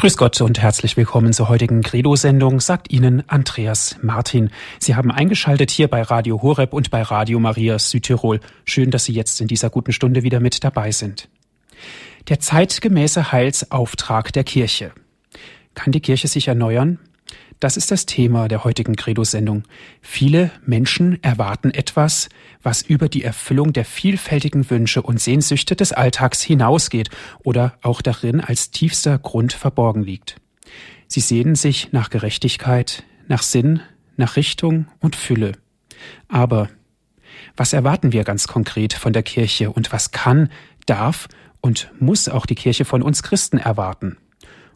Grüß Gott und herzlich willkommen zur heutigen Credo-Sendung, sagt Ihnen Andreas Martin. Sie haben eingeschaltet hier bei Radio Horeb und bei Radio Maria Südtirol. Schön, dass Sie jetzt in dieser guten Stunde wieder mit dabei sind. Der zeitgemäße Heilsauftrag der Kirche. Kann die Kirche sich erneuern? Das ist das Thema der heutigen Credo-Sendung. Viele Menschen erwarten etwas, was über die Erfüllung der vielfältigen Wünsche und Sehnsüchte des Alltags hinausgeht oder auch darin als tiefster Grund verborgen liegt. Sie sehnen sich nach Gerechtigkeit, nach Sinn, nach Richtung und Fülle. Aber was erwarten wir ganz konkret von der Kirche und was kann, darf und muss auch die Kirche von uns Christen erwarten?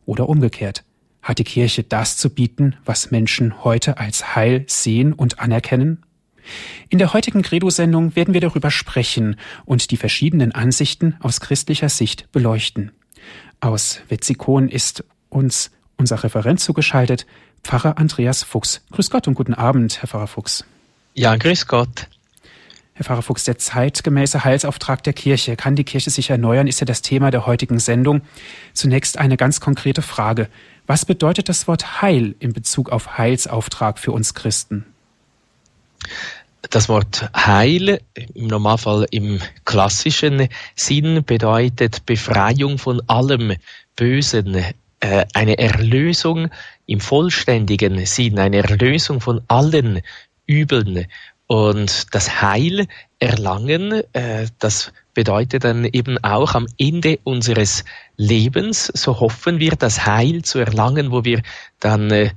Oder umgekehrt, hat die Kirche das zu bieten, was Menschen heute als Heil sehen und anerkennen? In der heutigen Credo-Sendung werden wir darüber sprechen und die verschiedenen Ansichten aus christlicher Sicht beleuchten. Aus Wetzikon ist uns unser Referent zugeschaltet, Pfarrer Andreas Fuchs. Grüß Gott und guten Abend, Herr Pfarrer Fuchs. Ja, grüß Gott. Herr Pfarrer Fuchs, der zeitgemäße Heilsauftrag der Kirche. Kann die Kirche sich erneuern, ist ja das Thema der heutigen Sendung. Zunächst eine ganz konkrete Frage. Was bedeutet das Wort Heil in Bezug auf Heilsauftrag für uns Christen? Das Wort Heil im Normalfall im klassischen Sinn bedeutet Befreiung von allem Bösen, äh, eine Erlösung im vollständigen Sinn, eine Erlösung von allen Übeln. Und das Heil erlangen, äh, das bedeutet dann eben auch am Ende unseres Lebens, so hoffen wir, das Heil zu erlangen, wo wir dann, äh,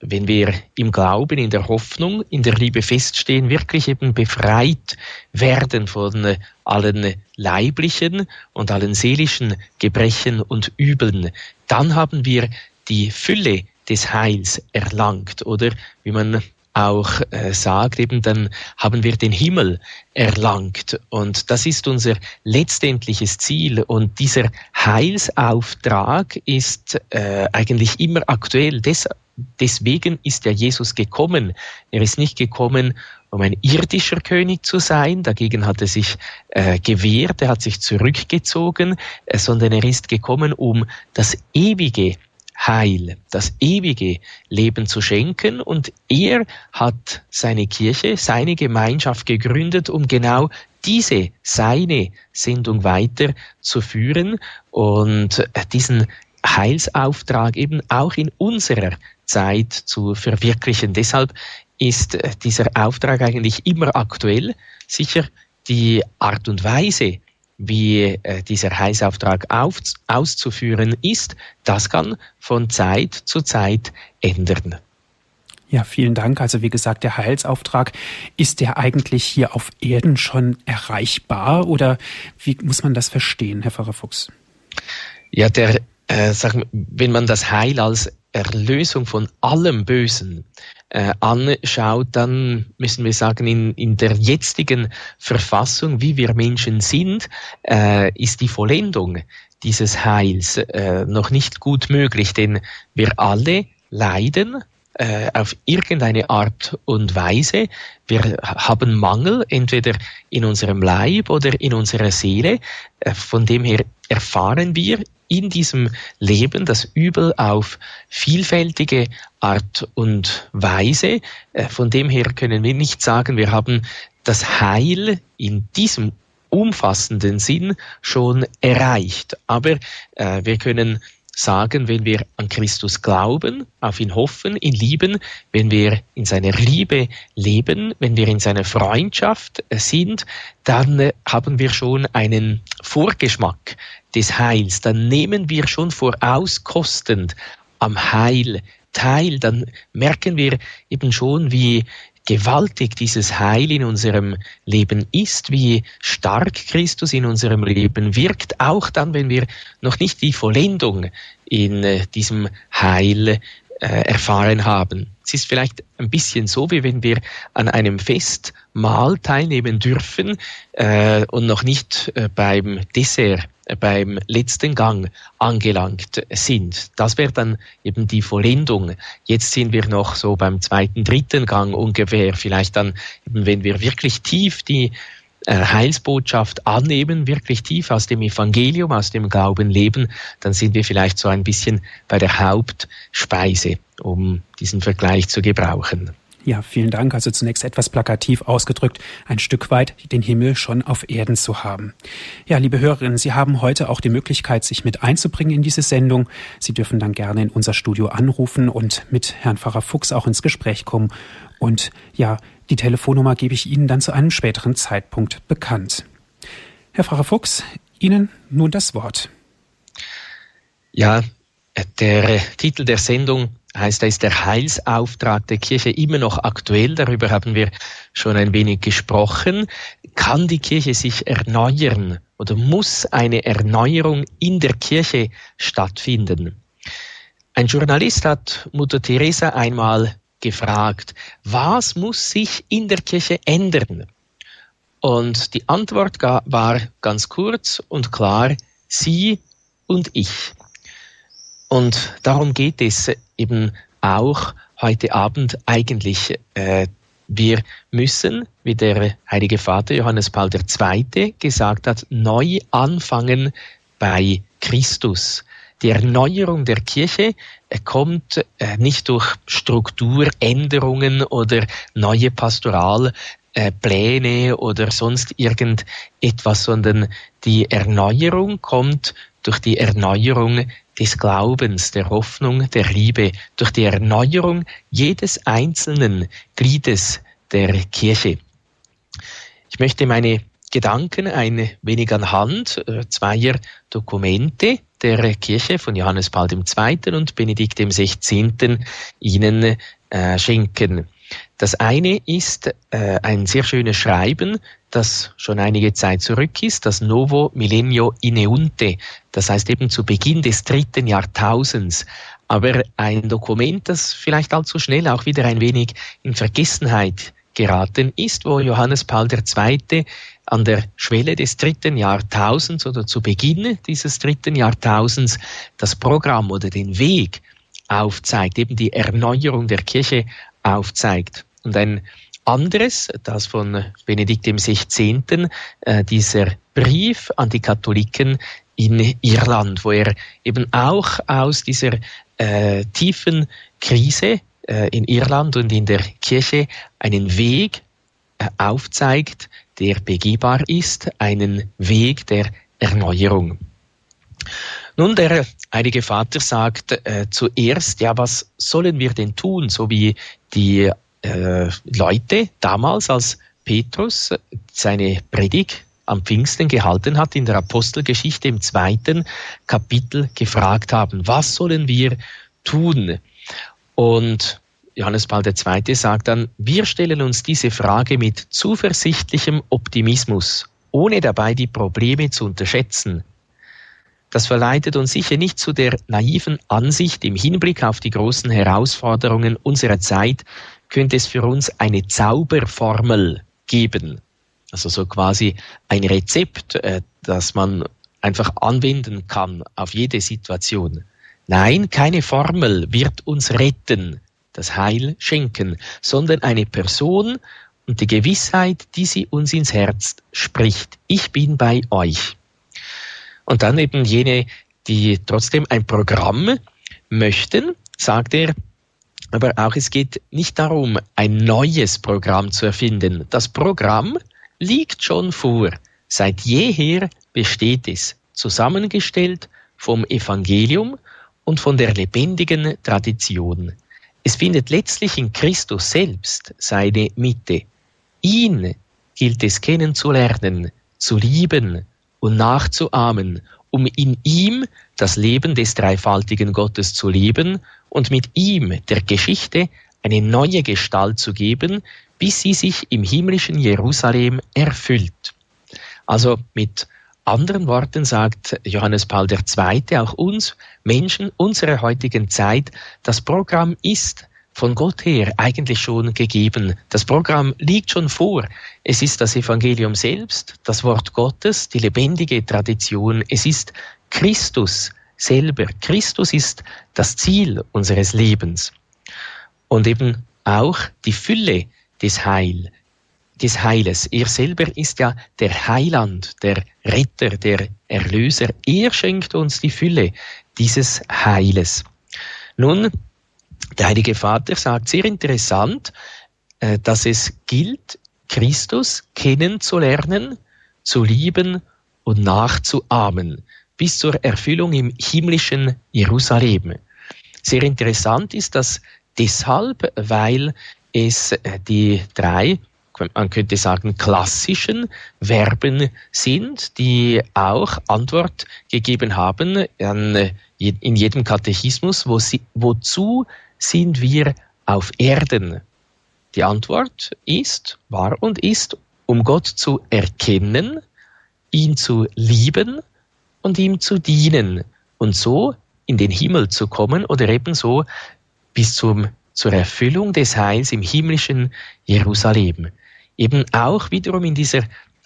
wenn wir im Glauben, in der Hoffnung, in der Liebe feststehen, wirklich eben befreit werden von äh, allen leiblichen und allen seelischen Gebrechen und Übeln. Dann haben wir die Fülle des Heils erlangt oder wie man auch äh, sagt, eben dann haben wir den Himmel erlangt. Und das ist unser letztendliches Ziel. Und dieser Heilsauftrag ist äh, eigentlich immer aktuell. Des, deswegen ist ja Jesus gekommen. Er ist nicht gekommen, um ein irdischer König zu sein, dagegen hat er sich äh, gewehrt, er hat sich zurückgezogen, äh, sondern er ist gekommen, um das ewige Heil, das ewige Leben zu schenken. Und er hat seine Kirche, seine Gemeinschaft gegründet, um genau diese, seine Sendung weiterzuführen und diesen Heilsauftrag eben auch in unserer Zeit zu verwirklichen. Deshalb ist dieser Auftrag eigentlich immer aktuell. Sicher die Art und Weise, wie äh, dieser Heißauftrag auf, auszuführen ist, das kann von Zeit zu Zeit ändern. Ja, vielen Dank. Also wie gesagt, der Heilsauftrag, ist der eigentlich hier auf Erden schon erreichbar oder wie muss man das verstehen, Herr Pfarrer Fuchs? Ja, der, äh, sagen, wenn man das Heil als Erlösung von allem Bösen äh, anschaut, dann müssen wir sagen, in, in der jetzigen Verfassung, wie wir Menschen sind, äh, ist die Vollendung dieses Heils äh, noch nicht gut möglich, denn wir alle leiden äh, auf irgendeine Art und Weise. Wir haben Mangel entweder in unserem Leib oder in unserer Seele. Äh, von dem her erfahren wir in diesem Leben das Übel auf vielfältige Art und Weise. Äh, von dem her können wir nicht sagen, wir haben das Heil in diesem umfassenden Sinn schon erreicht. Aber äh, wir können sagen, wenn wir an Christus glauben, auf ihn hoffen, ihn lieben, wenn wir in seiner Liebe leben, wenn wir in seiner Freundschaft äh, sind, dann äh, haben wir schon einen Vorgeschmack des Heils, dann nehmen wir schon vorauskostend am Heil teil, dann merken wir eben schon, wie gewaltig dieses Heil in unserem Leben ist, wie stark Christus in unserem Leben wirkt, auch dann, wenn wir noch nicht die Vollendung in äh, diesem Heil äh, erfahren haben. Es ist vielleicht ein bisschen so, wie wenn wir an einem Festmahl teilnehmen dürfen äh, und noch nicht äh, beim Dessert beim letzten Gang angelangt sind. Das wäre dann eben die Vollendung. Jetzt sind wir noch so beim zweiten, dritten Gang ungefähr. Vielleicht dann, eben wenn wir wirklich tief die äh, Heilsbotschaft annehmen, wirklich tief aus dem Evangelium, aus dem Glauben leben, dann sind wir vielleicht so ein bisschen bei der Hauptspeise, um diesen Vergleich zu gebrauchen. Ja, vielen Dank. Also zunächst etwas plakativ ausgedrückt, ein Stück weit den Himmel schon auf Erden zu haben. Ja, liebe Hörerinnen, Sie haben heute auch die Möglichkeit, sich mit einzubringen in diese Sendung. Sie dürfen dann gerne in unser Studio anrufen und mit Herrn Pfarrer Fuchs auch ins Gespräch kommen. Und ja, die Telefonnummer gebe ich Ihnen dann zu einem späteren Zeitpunkt bekannt. Herr Pfarrer Fuchs, Ihnen nun das Wort. Ja, der Titel der Sendung heißt, da ist der Heilsauftrag der Kirche immer noch aktuell. Darüber haben wir schon ein wenig gesprochen. Kann die Kirche sich erneuern oder muss eine Erneuerung in der Kirche stattfinden? Ein Journalist hat Mutter Teresa einmal gefragt, was muss sich in der Kirche ändern? Und die Antwort war ganz kurz und klar, sie und ich. Und darum geht es eben auch heute Abend eigentlich. Äh, wir müssen, wie der Heilige Vater Johannes Paul II. gesagt hat, neu anfangen bei Christus. Die Erneuerung der Kirche äh, kommt äh, nicht durch Strukturänderungen oder neue Pastoralpläne oder sonst irgendetwas, sondern die Erneuerung kommt durch die Erneuerung des Glaubens, der Hoffnung, der Liebe, durch die Erneuerung jedes einzelnen Gliedes der Kirche. Ich möchte meine Gedanken ein wenig anhand äh, zweier Dokumente der Kirche von Johannes Paul II. und Benedikt XVI. Ihnen äh, schenken. Das eine ist äh, ein sehr schönes Schreiben, das schon einige Zeit zurück ist, das Novo Millennio Ineunte, das heißt eben zu Beginn des dritten Jahrtausends. Aber ein Dokument, das vielleicht allzu schnell auch wieder ein wenig in Vergessenheit geraten ist, wo Johannes Paul II. an der Schwelle des dritten Jahrtausends oder zu Beginn dieses dritten Jahrtausends das Programm oder den Weg aufzeigt, eben die Erneuerung der Kirche aufzeigt. Und ein anderes, das von Benedikt XVI., äh, dieser Brief an die Katholiken in Irland, wo er eben auch aus dieser äh, tiefen Krise äh, in Irland und in der Kirche einen Weg äh, aufzeigt, der begehbar ist, einen Weg der Erneuerung. Nun, der Heilige Vater sagt äh, zuerst, ja, was sollen wir denn tun, so wie die äh, Leute damals, als Petrus seine Predigt am Pfingsten gehalten hat, in der Apostelgeschichte im zweiten Kapitel gefragt haben, was sollen wir tun? Und Johannes Paul II. sagt dann, wir stellen uns diese Frage mit zuversichtlichem Optimismus, ohne dabei die Probleme zu unterschätzen. Das verleitet uns sicher nicht zu der naiven Ansicht im Hinblick auf die großen Herausforderungen unserer Zeit, könnte es für uns eine Zauberformel geben. Also so quasi ein Rezept, äh, das man einfach anwenden kann auf jede Situation. Nein, keine Formel wird uns retten, das Heil schenken, sondern eine Person und die Gewissheit, die sie uns ins Herz spricht. Ich bin bei euch. Und dann eben jene, die trotzdem ein Programm möchten, sagt er, aber auch es geht nicht darum, ein neues Programm zu erfinden. Das Programm liegt schon vor. Seit jeher besteht es, zusammengestellt vom Evangelium und von der lebendigen Tradition. Es findet letztlich in Christus selbst seine Mitte. Ihn gilt es kennenzulernen, zu lieben und nachzuahmen, um in ihm das Leben des dreifaltigen Gottes zu leben und mit ihm der Geschichte eine neue Gestalt zu geben, bis sie sich im himmlischen Jerusalem erfüllt. Also mit anderen Worten sagt Johannes Paul II. auch uns Menschen unserer heutigen Zeit, das Programm ist von Gott her eigentlich schon gegeben. Das Programm liegt schon vor. Es ist das Evangelium selbst, das Wort Gottes, die lebendige Tradition. Es ist Christus selber. Christus ist das Ziel unseres Lebens. Und eben auch die Fülle des Heil, des Heiles. Er selber ist ja der Heiland, der Retter, der Erlöser. Er schenkt uns die Fülle dieses Heiles. Nun, der Heilige Vater sagt sehr interessant, äh, dass es gilt, Christus kennenzulernen, zu lieben und nachzuahmen, bis zur Erfüllung im himmlischen Jerusalem. Sehr interessant ist das deshalb, weil es äh, die drei, man könnte sagen, klassischen Verben sind, die auch Antwort gegeben haben an, äh, in jedem Katechismus, wo sie, wozu sind wir auf Erden? Die Antwort ist, war und ist, um Gott zu erkennen, ihn zu lieben und ihm zu dienen und so in den Himmel zu kommen oder ebenso bis zum, zur Erfüllung des Heils im himmlischen Jerusalem. Eben auch wiederum in dieser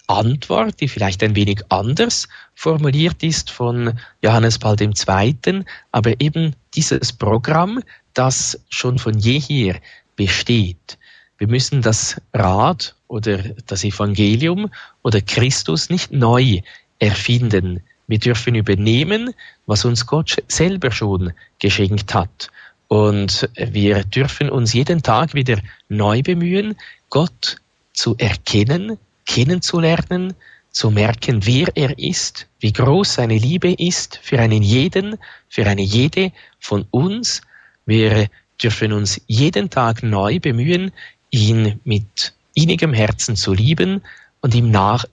Antwort, die vielleicht ein wenig anders formuliert ist von Johannes Paul II., aber eben dieses Programm, das schon von jeher besteht. Wir müssen das Rad oder das Evangelium oder Christus nicht neu erfinden. Wir dürfen übernehmen, was uns Gott selber schon geschenkt hat. Und wir dürfen uns jeden Tag wieder neu bemühen, Gott zu erkennen, kennenzulernen, zu merken, wer er ist, wie groß seine Liebe ist für einen jeden, für eine jede von uns. Wir dürfen uns jeden Tag neu bemühen, ihn mit innigem Herzen zu lieben und ihm nach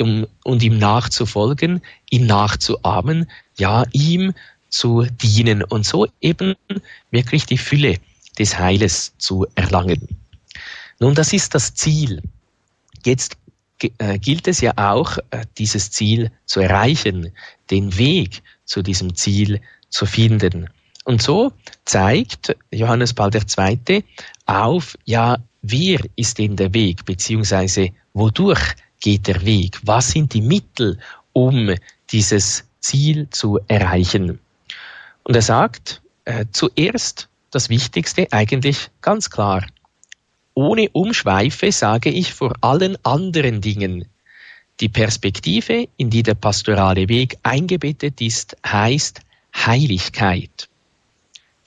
um, und ihm nachzufolgen, ihm nachzuahmen, ja, ihm zu dienen und so eben wirklich die Fülle des Heiles zu erlangen. Nun, das ist das Ziel. Jetzt äh, gilt es ja auch, äh, dieses Ziel zu erreichen, den Weg zu diesem Ziel zu finden. Und so zeigt Johannes Paul II. auf, ja, wer ist denn der Weg, beziehungsweise wodurch geht der Weg? Was sind die Mittel, um dieses Ziel zu erreichen? Und er sagt, äh, zuerst das Wichtigste eigentlich ganz klar. Ohne Umschweife sage ich vor allen anderen Dingen, die Perspektive, in die der pastorale Weg eingebettet ist, heißt Heiligkeit.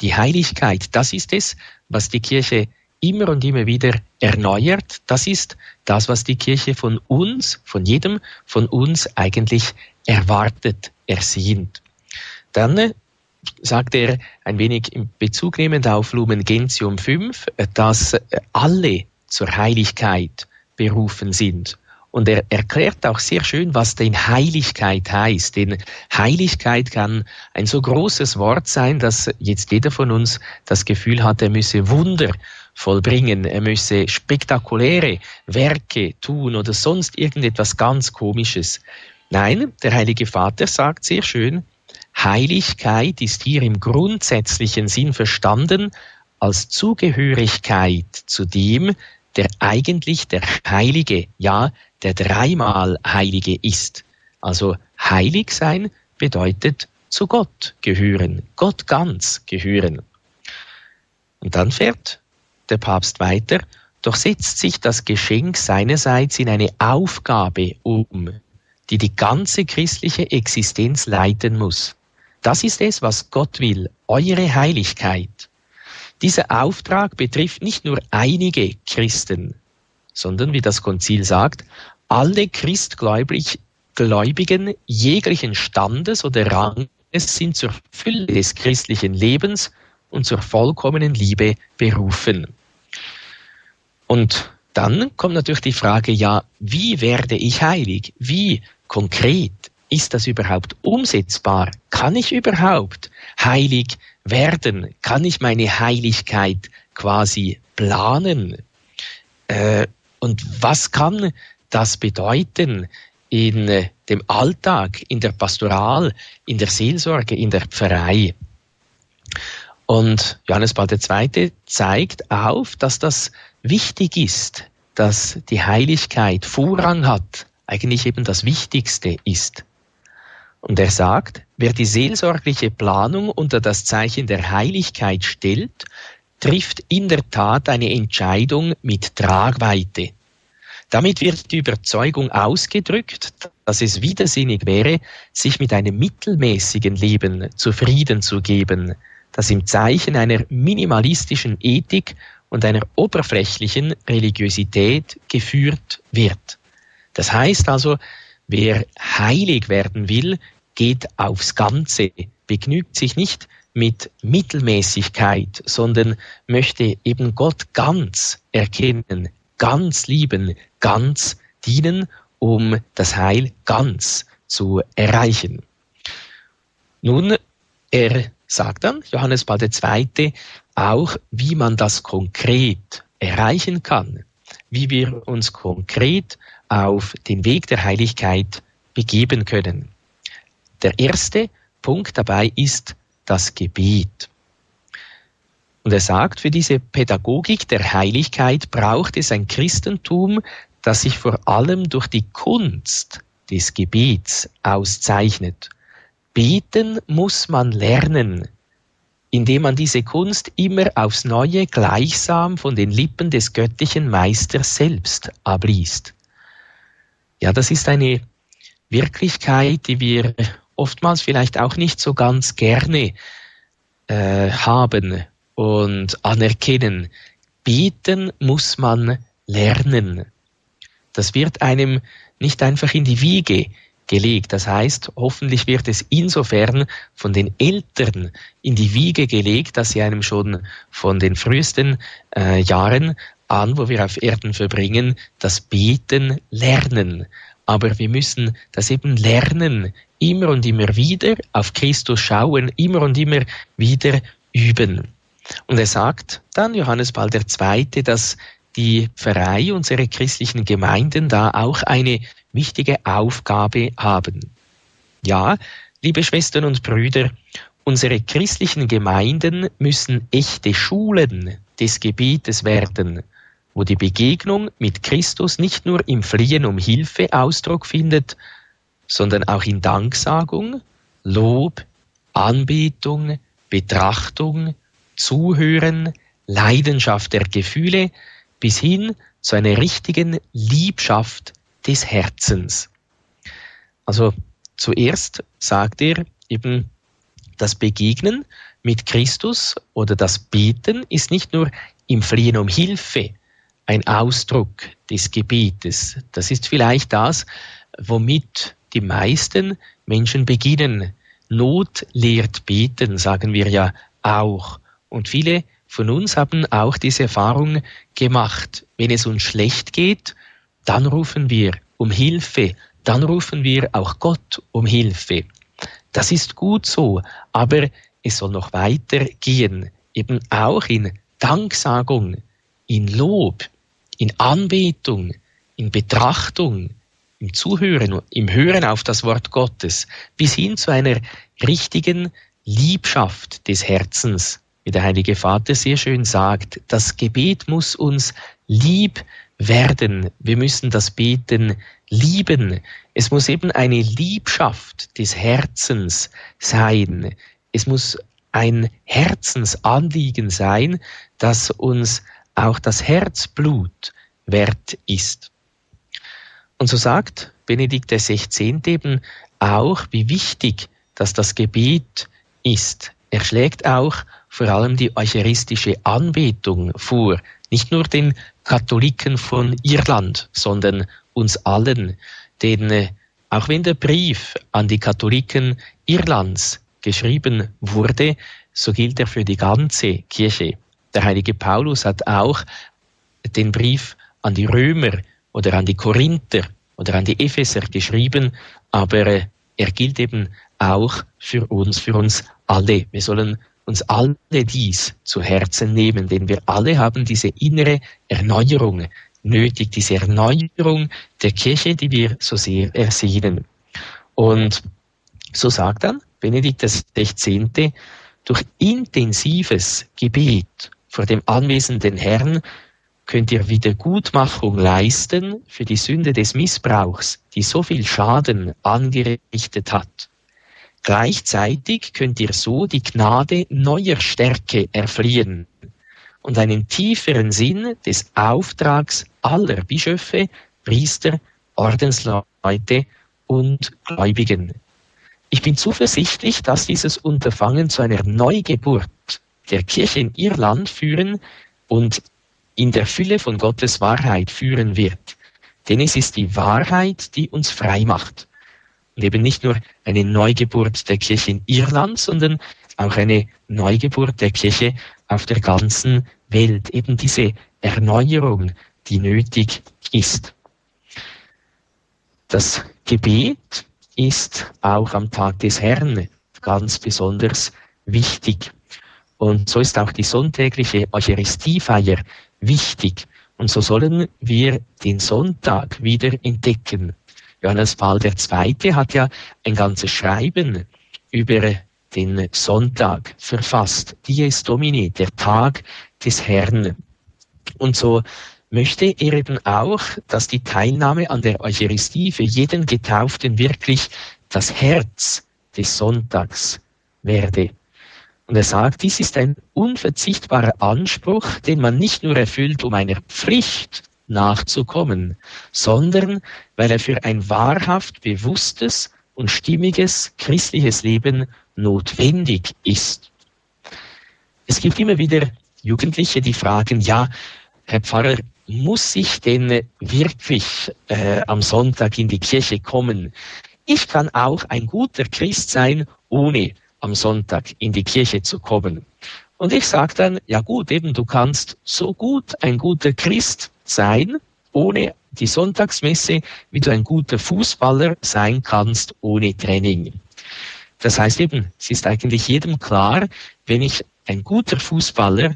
Die Heiligkeit, das ist es, was die Kirche immer und immer wieder erneuert. Das ist das, was die Kirche von uns, von jedem von uns eigentlich erwartet, ersehnt. Dann äh, sagt er ein wenig in Bezug nehmend auf Lumen Gentium 5, äh, dass äh, alle zur Heiligkeit berufen sind. Und er erklärt auch sehr schön, was denn Heiligkeit heißt. Denn Heiligkeit kann ein so großes Wort sein, dass jetzt jeder von uns das Gefühl hat, er müsse Wunder vollbringen, er müsse spektakuläre Werke tun oder sonst irgendetwas ganz Komisches. Nein, der Heilige Vater sagt sehr schön, Heiligkeit ist hier im grundsätzlichen Sinn verstanden als Zugehörigkeit zu dem, der eigentlich der Heilige, ja, der dreimal Heilige ist. Also heilig sein bedeutet zu Gott gehören, Gott ganz gehören. Und dann fährt der Papst weiter, doch setzt sich das Geschenk seinerseits in eine Aufgabe um, die die ganze christliche Existenz leiten muss. Das ist es, was Gott will, eure Heiligkeit. Dieser Auftrag betrifft nicht nur einige Christen, sondern, wie das Konzil sagt, alle Christgläubigen jeglichen Standes oder Ranges sind zur Fülle des christlichen Lebens und zur vollkommenen Liebe berufen. Und dann kommt natürlich die Frage, ja, wie werde ich heilig? Wie konkret ist das überhaupt umsetzbar? Kann ich überhaupt heilig werden? Kann ich meine Heiligkeit quasi planen? Äh, und was kann das bedeuten in äh, dem Alltag, in der Pastoral, in der Seelsorge, in der Pfarrei? Und Johannes Paul II. zeigt auf, dass das wichtig ist, dass die Heiligkeit Vorrang hat, eigentlich eben das Wichtigste ist. Und er sagt, wer die seelsorgliche Planung unter das Zeichen der Heiligkeit stellt, trifft in der Tat eine Entscheidung mit Tragweite. Damit wird die Überzeugung ausgedrückt, dass es widersinnig wäre, sich mit einem mittelmäßigen Leben zufrieden zu geben, das im Zeichen einer minimalistischen Ethik und einer oberflächlichen Religiosität geführt wird. Das heißt also, wer heilig werden will, geht aufs Ganze, begnügt sich nicht mit Mittelmäßigkeit, sondern möchte eben Gott ganz erkennen, ganz lieben, ganz dienen, um das Heil ganz zu erreichen. Nun, er sagt dann, Johannes Paul II., auch, wie man das konkret erreichen kann, wie wir uns konkret auf den Weg der Heiligkeit begeben können. Der erste Punkt dabei ist das Gebet. Und er sagt, für diese Pädagogik der Heiligkeit braucht es ein Christentum, das sich vor allem durch die Kunst des Gebets auszeichnet. Beten muss man lernen, indem man diese Kunst immer aufs Neue gleichsam von den Lippen des göttlichen Meisters selbst abliest. Ja, das ist eine Wirklichkeit, die wir oftmals vielleicht auch nicht so ganz gerne äh, haben und anerkennen. Beten muss man lernen. Das wird einem nicht einfach in die Wiege gelegt. Das heißt, hoffentlich wird es insofern von den Eltern in die Wiege gelegt, dass sie einem schon von den frühesten äh, Jahren an, wo wir auf Erden verbringen, das Beten lernen. Aber wir müssen das eben lernen, immer und immer wieder auf Christus schauen, immer und immer wieder üben. Und er sagt dann, Johannes Paul II., dass die Pfarrei, unsere christlichen Gemeinden da auch eine wichtige Aufgabe haben. Ja, liebe Schwestern und Brüder, unsere christlichen Gemeinden müssen echte Schulen des Gebetes werden, wo die Begegnung mit Christus nicht nur im Fliehen um Hilfe Ausdruck findet, sondern auch in Danksagung, Lob, Anbetung, Betrachtung, Zuhören, Leidenschaft der Gefühle bis hin zu einer richtigen Liebschaft des Herzens. Also zuerst sagt er eben, das Begegnen mit Christus oder das Beten ist nicht nur im Fliehen um Hilfe ein Ausdruck des Gebetes. Das ist vielleicht das, womit die meisten Menschen beginnen. Not lehrt beten, sagen wir ja auch. Und viele von uns haben auch diese Erfahrung gemacht. Wenn es uns schlecht geht, dann rufen wir um Hilfe, dann rufen wir auch Gott um Hilfe. Das ist gut so, aber es soll noch weiter gehen, eben auch in Danksagung, in Lob, in Anbetung, in Betrachtung, im Zuhören, im Hören auf das Wort Gottes, bis hin zu einer richtigen Liebschaft des Herzens. Wie der Heilige Vater sehr schön sagt, das Gebet muss uns lieb werden. Wir müssen das Beten lieben. Es muss eben eine Liebschaft des Herzens sein. Es muss ein Herzensanliegen sein, das uns auch das Herzblut wert ist. Und so sagt Benedikt XVI. eben auch, wie wichtig, dass das Gebet ist. Er schlägt auch vor allem die eucharistische Anbetung vor, nicht nur den Katholiken von Irland, sondern uns allen. Denn äh, auch wenn der Brief an die Katholiken Irlands geschrieben wurde, so gilt er für die ganze Kirche. Der heilige Paulus hat auch den Brief an die Römer oder an die Korinther oder an die Epheser geschrieben, aber äh, er gilt eben auch für uns, für uns alle. Wir sollen uns alle dies zu Herzen nehmen, denn wir alle haben diese innere Erneuerung nötig, diese Erneuerung der Kirche, die wir so sehr ersehnen. Und so sagt dann Benedikt XVI., durch intensives Gebet vor dem anwesenden Herrn könnt ihr Wiedergutmachung leisten für die Sünde des Missbrauchs, die so viel Schaden angerichtet hat. Gleichzeitig könnt ihr so die Gnade neuer Stärke erfliehen und einen tieferen Sinn des Auftrags aller Bischöfe Priester, Ordensleute und Gläubigen. Ich bin zuversichtlich, dass dieses Unterfangen zu einer Neugeburt der Kirche in ihr Land führen und in der Fülle von Gottes Wahrheit führen wird. Denn es ist die Wahrheit, die uns frei macht. Eben nicht nur eine Neugeburt der Kirche in Irland, sondern auch eine Neugeburt der Kirche auf der ganzen Welt. Eben diese Erneuerung, die nötig ist. Das Gebet ist auch am Tag des Herrn ganz besonders wichtig. Und so ist auch die sonntägliche Eucharistiefeier wichtig. Und so sollen wir den Sonntag wieder entdecken. Johannes Paul II. hat ja ein ganzes Schreiben über den Sonntag verfasst. Dies Domini, der Tag des Herrn. Und so möchte er eben auch, dass die Teilnahme an der Eucharistie für jeden Getauften wirklich das Herz des Sonntags werde. Und er sagt, dies ist ein unverzichtbarer Anspruch, den man nicht nur erfüllt, um einer Pflicht nachzukommen, sondern weil er für ein wahrhaft bewusstes und stimmiges christliches Leben notwendig ist. Es gibt immer wieder Jugendliche, die fragen, ja, Herr Pfarrer, muss ich denn wirklich äh, am Sonntag in die Kirche kommen? Ich kann auch ein guter Christ sein, ohne am Sonntag in die Kirche zu kommen. Und ich sage dann, ja gut, eben du kannst so gut ein guter Christ sein, ohne die Sonntagsmesse, wie du ein guter Fußballer sein kannst, ohne Training. Das heißt eben, es ist eigentlich jedem klar, wenn ich ein guter Fußballer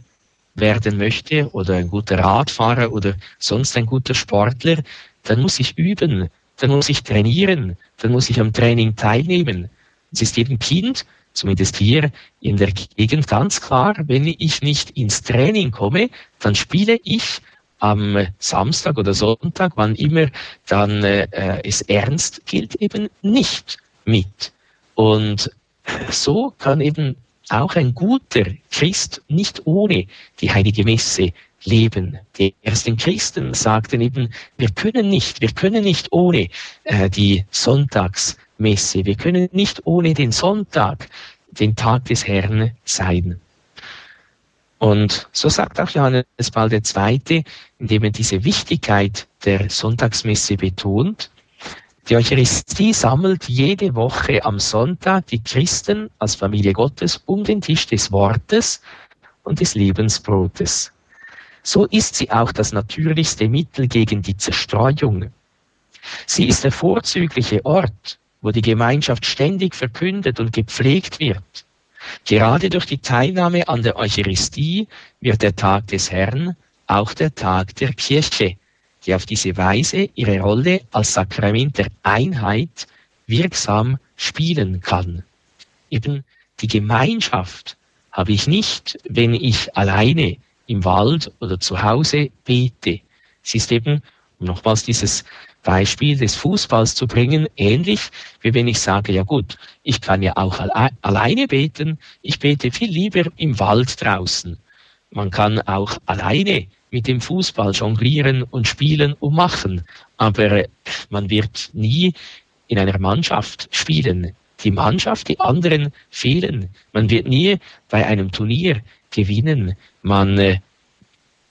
werden möchte oder ein guter Radfahrer oder sonst ein guter Sportler, dann muss ich üben, dann muss ich trainieren, dann muss ich am Training teilnehmen. Es ist jedem Kind zumindest hier in der Gegend ganz klar, wenn ich nicht ins Training komme, dann spiele ich am Samstag oder Sonntag, wann immer dann äh, es ernst gilt, eben nicht mit. Und so kann eben auch ein guter Christ nicht ohne die heilige Messe leben. Die ersten Christen sagten eben, wir können nicht, wir können nicht ohne äh, die Sonntags Messe. Wir können nicht ohne den Sonntag, den Tag des Herrn sein. Und so sagt auch Johannes Paul II., indem er diese Wichtigkeit der Sonntagsmesse betont, die Eucharistie sammelt jede Woche am Sonntag die Christen als Familie Gottes um den Tisch des Wortes und des Lebensbrotes. So ist sie auch das natürlichste Mittel gegen die Zerstreuung. Sie ist der vorzügliche Ort, wo die Gemeinschaft ständig verkündet und gepflegt wird. Gerade durch die Teilnahme an der Eucharistie wird der Tag des Herrn auch der Tag der Kirche, die auf diese Weise ihre Rolle als Sakrament der Einheit wirksam spielen kann. Eben die Gemeinschaft habe ich nicht, wenn ich alleine im Wald oder zu Hause bete. Es ist eben, um nochmals dieses Beispiel des Fußballs zu bringen, ähnlich wie wenn ich sage, ja gut, ich kann ja auch alle alleine beten, ich bete viel lieber im Wald draußen. Man kann auch alleine mit dem Fußball jonglieren und spielen und machen, aber man wird nie in einer Mannschaft spielen. Die Mannschaft, die anderen fehlen. Man wird nie bei einem Turnier gewinnen. Man äh,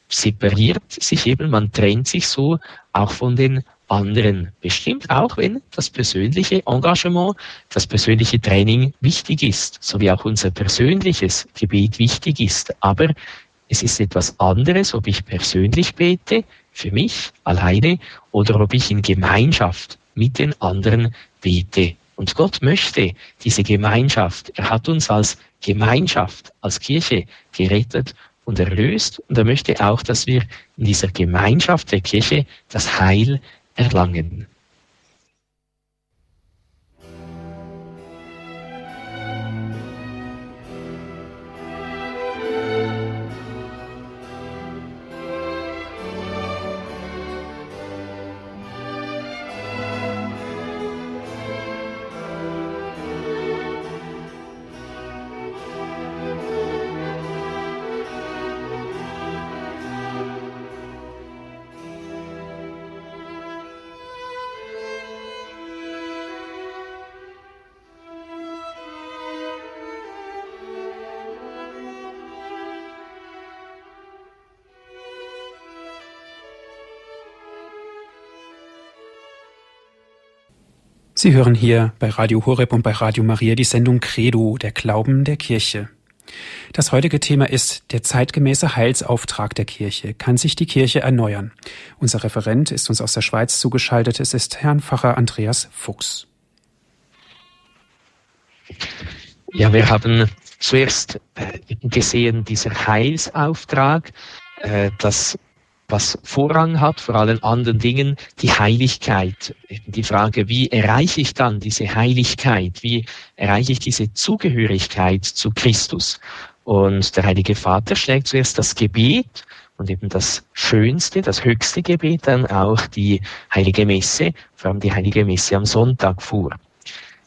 separiert sich eben, man trennt sich so auch von den anderen. Bestimmt auch, wenn das persönliche Engagement, das persönliche Training wichtig ist, so wie auch unser persönliches Gebet wichtig ist. Aber es ist etwas anderes, ob ich persönlich bete, für mich alleine, oder ob ich in Gemeinschaft mit den anderen bete. Und Gott möchte diese Gemeinschaft. Er hat uns als Gemeinschaft, als Kirche gerettet und erlöst. Und er möchte auch, dass wir in dieser Gemeinschaft der Kirche das Heil erlangen Sie hören hier bei Radio Horeb und bei Radio Maria die Sendung Credo, der Glauben der Kirche. Das heutige Thema ist der zeitgemäße Heilsauftrag der Kirche. Kann sich die Kirche erneuern? Unser Referent ist uns aus der Schweiz zugeschaltet. Es ist Herrn Pfarrer Andreas Fuchs. Ja, wir haben zuerst äh, gesehen, dieser Heilsauftrag, äh, das was Vorrang hat vor allen anderen Dingen, die Heiligkeit. Die Frage, wie erreiche ich dann diese Heiligkeit? Wie erreiche ich diese Zugehörigkeit zu Christus? Und der Heilige Vater schlägt zuerst das Gebet und eben das schönste, das höchste Gebet, dann auch die Heilige Messe, vor allem die Heilige Messe am Sonntag vor.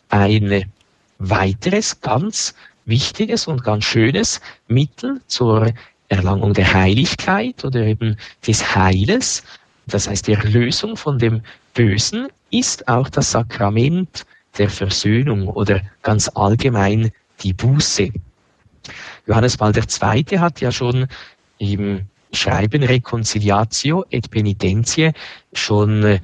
Ein weiteres ganz wichtiges und ganz schönes Mittel zur Erlangung der Heiligkeit oder eben des Heiles, das heißt die Erlösung von dem Bösen, ist auch das Sakrament der Versöhnung oder ganz allgemein die Buße. Johannes Paul II. hat ja schon im Schreiben Reconciliatio et Penitentie schon äh,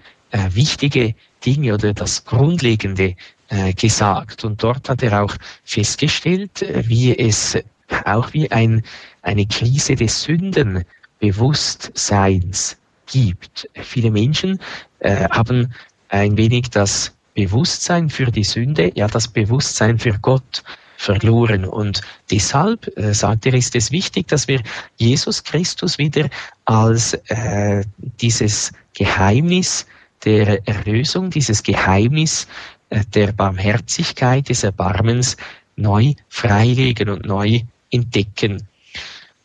wichtige Dinge oder das Grundlegende äh, gesagt. Und dort hat er auch festgestellt, äh, wie es auch wie ein eine Krise des Sündenbewusstseins gibt. Viele Menschen äh, haben ein wenig das Bewusstsein für die Sünde, ja das Bewusstsein für Gott verloren. Und deshalb, äh, sagt er, ist es wichtig, dass wir Jesus Christus wieder als äh, dieses Geheimnis der Erlösung, dieses Geheimnis äh, der Barmherzigkeit, des Erbarmens neu freilegen und neu entdecken.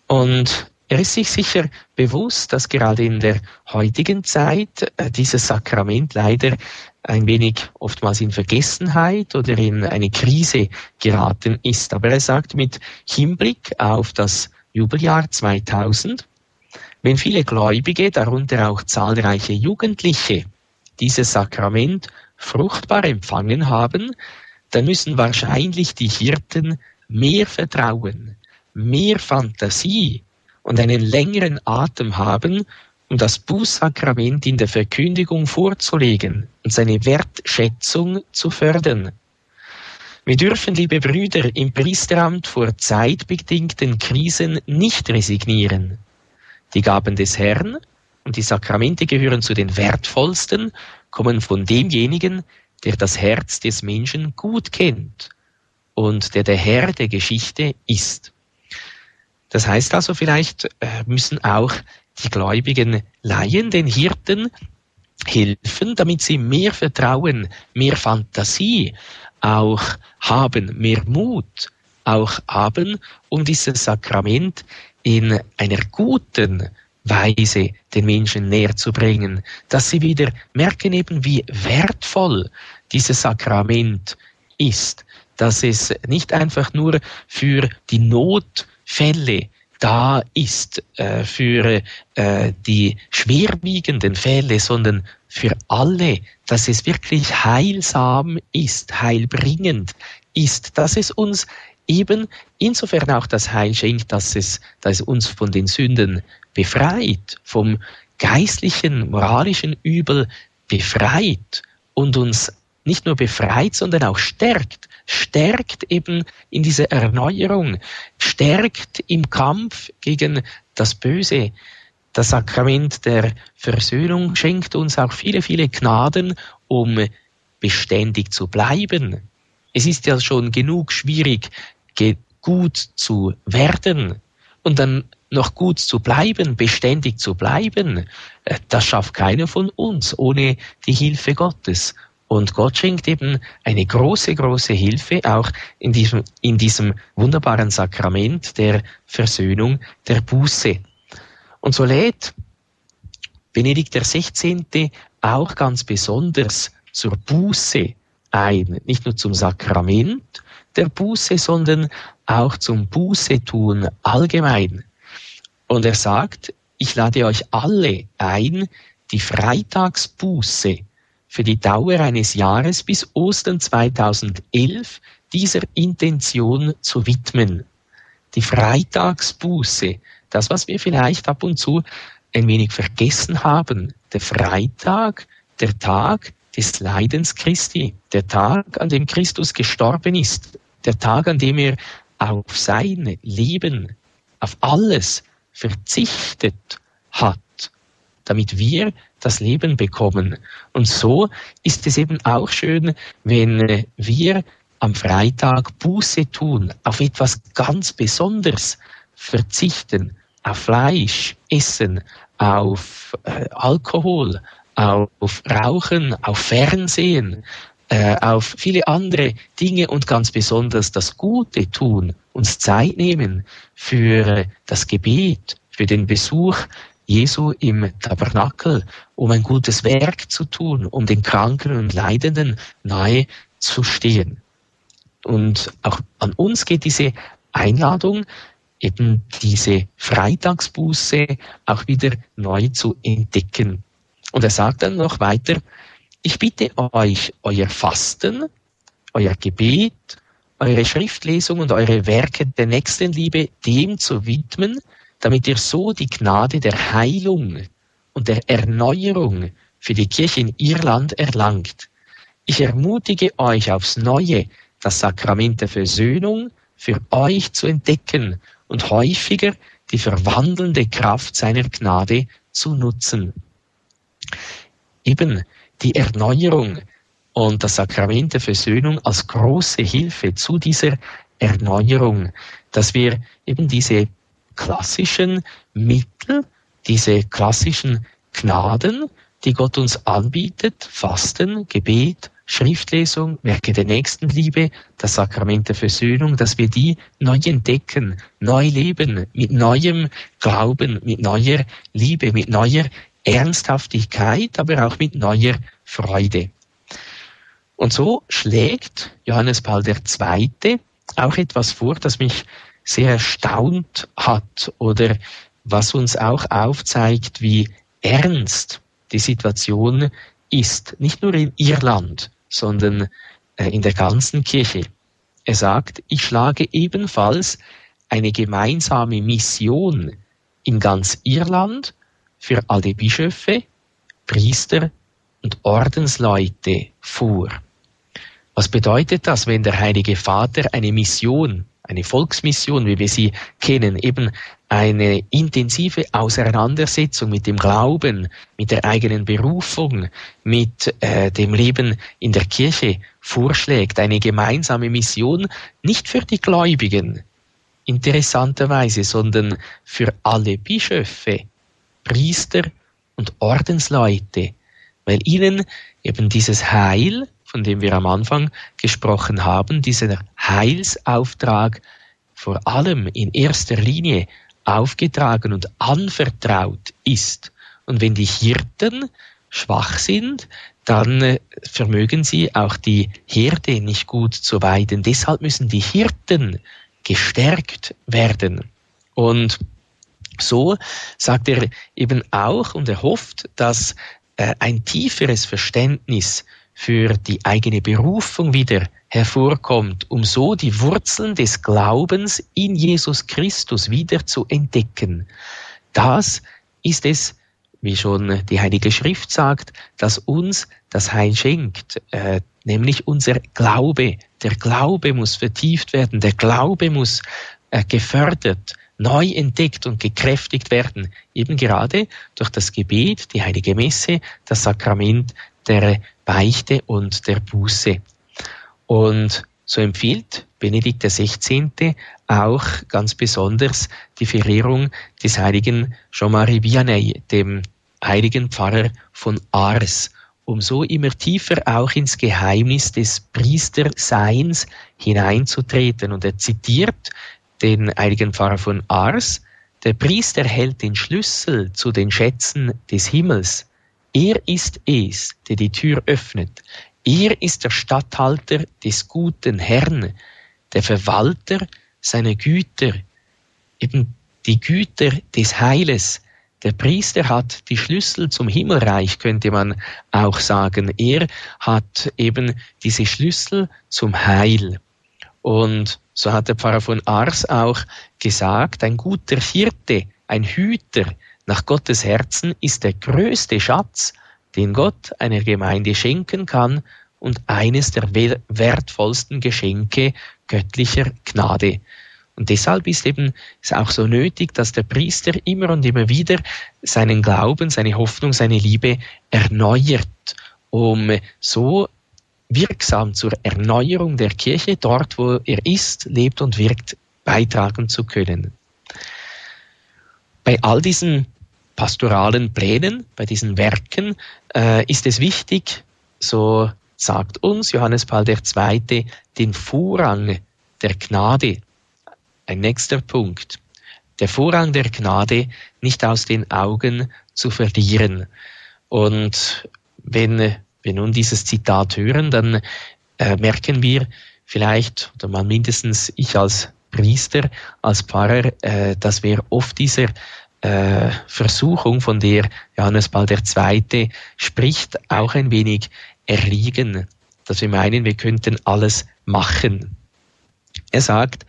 Und er ist sich sicher bewusst, dass gerade in der heutigen Zeit äh, dieses Sakrament leider ein wenig oftmals in Vergessenheit oder in eine Krise geraten ist. Aber er sagt mit Hinblick auf das Jubeljahr 2000, wenn viele Gläubige, darunter auch zahlreiche Jugendliche, dieses Sakrament fruchtbar empfangen haben, dann müssen wahrscheinlich die Hirten mehr Vertrauen, mehr Fantasie und einen längeren Atem haben, um das Bußsakrament in der Verkündigung vorzulegen und seine Wertschätzung zu fördern. Wir dürfen, liebe Brüder, im Priesteramt vor zeitbedingten Krisen nicht resignieren. Die Gaben des Herrn und die Sakramente gehören zu den wertvollsten, kommen von demjenigen, der das Herz des Menschen gut kennt und der der Herr der Geschichte ist. Das heißt also, vielleicht äh, müssen auch die gläubigen Laien den Hirten helfen, damit sie mehr Vertrauen, mehr Fantasie auch haben, mehr Mut auch haben, um dieses Sakrament in einer guten Weise den Menschen näher zu bringen, dass sie wieder merken eben, wie wertvoll dieses Sakrament ist, dass es nicht einfach nur für die Not Fälle da ist äh, für äh, die schwerwiegenden Fälle, sondern für alle, dass es wirklich heilsam ist, heilbringend ist, dass es uns eben insofern auch das Heil schenkt, dass es, dass es uns von den Sünden befreit, vom geistlichen, moralischen Übel befreit und uns nicht nur befreit, sondern auch stärkt. Stärkt eben in dieser Erneuerung, stärkt im Kampf gegen das Böse. Das Sakrament der Versöhnung schenkt uns auch viele, viele Gnaden, um beständig zu bleiben. Es ist ja schon genug schwierig, gut zu werden und dann noch gut zu bleiben, beständig zu bleiben. Äh, das schafft keiner von uns ohne die Hilfe Gottes. Und Gott schenkt eben eine große, große Hilfe auch in diesem, in diesem wunderbaren Sakrament der Versöhnung, der Buße. Und so lädt Benedikt XVI. auch ganz besonders zur Buße ein. Nicht nur zum Sakrament der Buße, sondern auch zum Buße tun allgemein. Und er sagt, ich lade euch alle ein, die Freitagsbuße für die Dauer eines Jahres bis Ostern 2011 dieser Intention zu widmen. Die Freitagsbuße, das, was wir vielleicht ab und zu ein wenig vergessen haben. Der Freitag, der Tag des Leidens Christi, der Tag, an dem Christus gestorben ist, der Tag, an dem er auf sein Leben, auf alles verzichtet hat, damit wir das Leben bekommen. Und so ist es eben auch schön, wenn wir am Freitag Buße tun, auf etwas ganz Besonderes verzichten, auf Fleisch essen, auf äh, Alkohol, auf Rauchen, auf Fernsehen, äh, auf viele andere Dinge und ganz besonders das Gute tun, uns Zeit nehmen für das Gebet, für den Besuch Jesu im Tabernakel, um ein gutes Werk zu tun, um den Kranken und Leidenden nahe zu stehen. Und auch an uns geht diese Einladung, eben diese Freitagsbuße auch wieder neu zu entdecken. Und er sagt dann noch weiter, ich bitte euch, euer Fasten, euer Gebet, eure Schriftlesung und eure Werke der Nächstenliebe dem zu widmen, damit ihr so die Gnade der Heilung und der Erneuerung für die Kirche in Irland erlangt. Ich ermutige euch aufs Neue, das Sakrament der Versöhnung für euch zu entdecken und häufiger die verwandelnde Kraft seiner Gnade zu nutzen. Eben die Erneuerung und das Sakrament der Versöhnung als große Hilfe zu dieser Erneuerung, dass wir eben diese klassischen Mittel, diese klassischen Gnaden, die Gott uns anbietet, Fasten, Gebet, Schriftlesung, Werke der Nächstenliebe, das Sakrament der Versöhnung, dass wir die neu entdecken, neu leben, mit neuem Glauben, mit neuer Liebe, mit neuer Ernsthaftigkeit, aber auch mit neuer Freude. Und so schlägt Johannes Paul II. auch etwas vor, das mich sehr erstaunt hat oder was uns auch aufzeigt, wie ernst die Situation ist, nicht nur in Irland, sondern äh, in der ganzen Kirche. Er sagt, ich schlage ebenfalls eine gemeinsame Mission in ganz Irland für alle Bischöfe, Priester und Ordensleute vor. Was bedeutet das, wenn der Heilige Vater eine Mission, eine Volksmission, wie wir sie kennen, eben eine intensive Auseinandersetzung mit dem Glauben, mit der eigenen Berufung, mit äh, dem Leben in der Kirche vorschlägt, eine gemeinsame Mission, nicht für die Gläubigen, interessanterweise, sondern für alle Bischöfe, Priester und Ordensleute, weil ihnen eben dieses Heil, von dem wir am Anfang gesprochen haben, dieser Heilsauftrag vor allem in erster Linie aufgetragen und anvertraut ist. Und wenn die Hirten schwach sind, dann äh, vermögen sie auch die Herde nicht gut zu weiden. Deshalb müssen die Hirten gestärkt werden. Und so sagt er eben auch und er hofft, dass äh, ein tieferes Verständnis für die eigene Berufung wieder hervorkommt, um so die Wurzeln des Glaubens in Jesus Christus wieder zu entdecken. Das ist es, wie schon die Heilige Schrift sagt, das uns das Heil schenkt, äh, nämlich unser Glaube. Der Glaube muss vertieft werden, der Glaube muss äh, gefördert, neu entdeckt und gekräftigt werden, eben gerade durch das Gebet, die heilige Messe, das Sakrament der Beichte und der Buße. Und so empfiehlt Benedikt XVI. auch ganz besonders die Verehrung des heiligen Jean-Marie Vianney, dem heiligen Pfarrer von Ars, um so immer tiefer auch ins Geheimnis des Priesterseins hineinzutreten. Und er zitiert den heiligen Pfarrer von Ars, der Priester hält den Schlüssel zu den Schätzen des Himmels. Er ist es, der die Tür öffnet. Er ist der Statthalter des guten Herrn, der Verwalter seiner Güter, eben die Güter des Heiles. Der Priester hat die Schlüssel zum Himmelreich, könnte man auch sagen. Er hat eben diese Schlüssel zum Heil. Und so hat der Pfarrer von Ars auch gesagt, ein guter Hirte, ein Hüter nach Gottes Herzen ist der größte Schatz, den Gott einer Gemeinde schenken kann und eines der wertvollsten Geschenke göttlicher Gnade. Und deshalb ist eben es auch so nötig, dass der Priester immer und immer wieder seinen Glauben, seine Hoffnung, seine Liebe erneuert, um so wirksam zur Erneuerung der Kirche dort, wo er ist, lebt und wirkt, beitragen zu können. Bei all diesen pastoralen Plänen, bei diesen Werken äh, ist es wichtig, so sagt uns Johannes Paul II., den Vorrang der Gnade, ein nächster Punkt, der Vorrang der Gnade nicht aus den Augen zu verlieren. Und wenn wir nun dieses Zitat hören, dann äh, merken wir vielleicht, oder mal mindestens ich als Priester, als Pfarrer, äh, dass wir oft dieser äh, Versuchung, von der Johannes Paul II. spricht, auch ein wenig erliegen, dass wir meinen, wir könnten alles machen. Er sagt,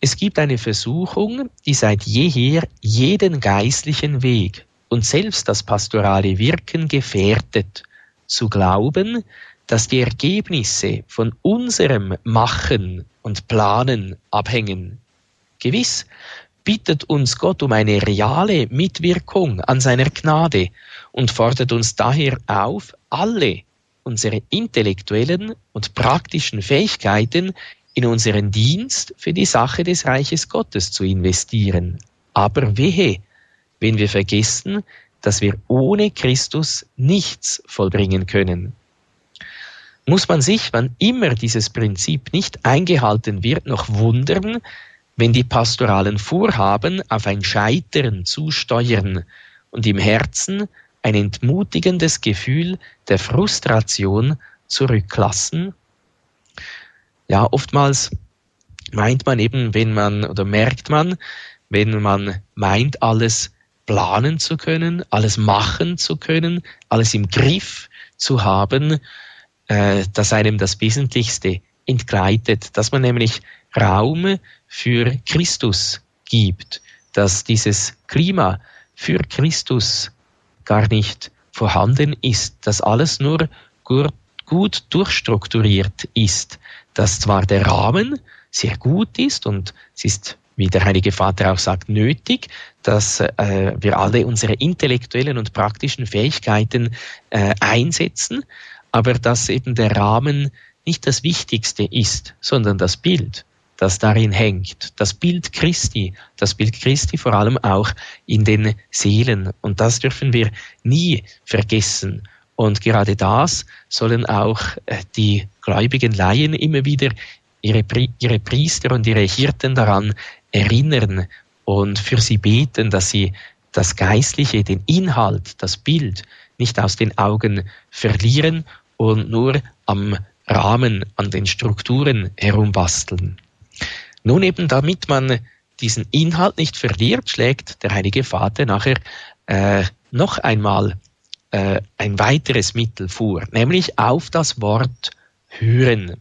es gibt eine Versuchung, die seit jeher jeden geistlichen Weg und selbst das pastorale Wirken gefährdet, zu glauben, dass die Ergebnisse von unserem Machen und Planen abhängen. Gewiss bittet uns Gott um eine reale Mitwirkung an seiner Gnade und fordert uns daher auf, alle unsere intellektuellen und praktischen Fähigkeiten in unseren Dienst für die Sache des Reiches Gottes zu investieren. Aber wehe, wenn wir vergessen, dass wir ohne Christus nichts vollbringen können. Muss man sich, wann immer dieses Prinzip nicht eingehalten wird, noch wundern, wenn die pastoralen Vorhaben auf ein Scheitern zusteuern und im Herzen ein entmutigendes Gefühl der Frustration zurücklassen? Ja, oftmals meint man eben, wenn man oder merkt man, wenn man meint, alles planen zu können, alles machen zu können, alles im Griff zu haben, äh, dass einem das Wesentlichste entgleitet, dass man nämlich Raum für Christus gibt, dass dieses Klima für Christus gar nicht vorhanden ist, dass alles nur gut, gut durchstrukturiert ist, dass zwar der Rahmen sehr gut ist und es ist, wie der Heilige Vater auch sagt, nötig, dass äh, wir alle unsere intellektuellen und praktischen Fähigkeiten äh, einsetzen, aber dass eben der Rahmen nicht das Wichtigste ist, sondern das Bild das darin hängt. Das Bild Christi, das Bild Christi vor allem auch in den Seelen. Und das dürfen wir nie vergessen. Und gerade das sollen auch äh, die gläubigen Laien immer wieder ihre, ihre Priester und ihre Hirten daran erinnern und für sie beten, dass sie das Geistliche, den Inhalt, das Bild nicht aus den Augen verlieren und nur am Rahmen, an den Strukturen herumbasteln. Nun eben, damit man diesen Inhalt nicht verliert, schlägt der Heilige Vater nachher äh, noch einmal äh, ein weiteres Mittel vor, nämlich auf das Wort hören.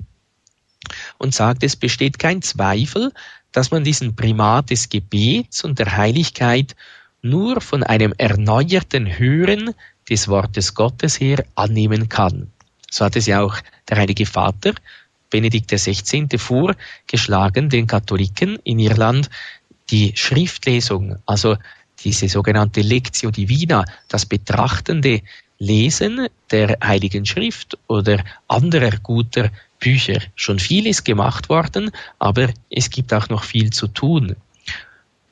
Und sagt, es besteht kein Zweifel, dass man diesen Primat des Gebets und der Heiligkeit nur von einem erneuerten Hören des Wortes Gottes her annehmen kann. So hat es ja auch der Heilige Vater Benedikt XVI. vorgeschlagen, den Katholiken in Irland die Schriftlesung, also diese sogenannte Lectio Divina, das betrachtende Lesen der Heiligen Schrift oder anderer guter Bücher. Schon viel ist gemacht worden, aber es gibt auch noch viel zu tun.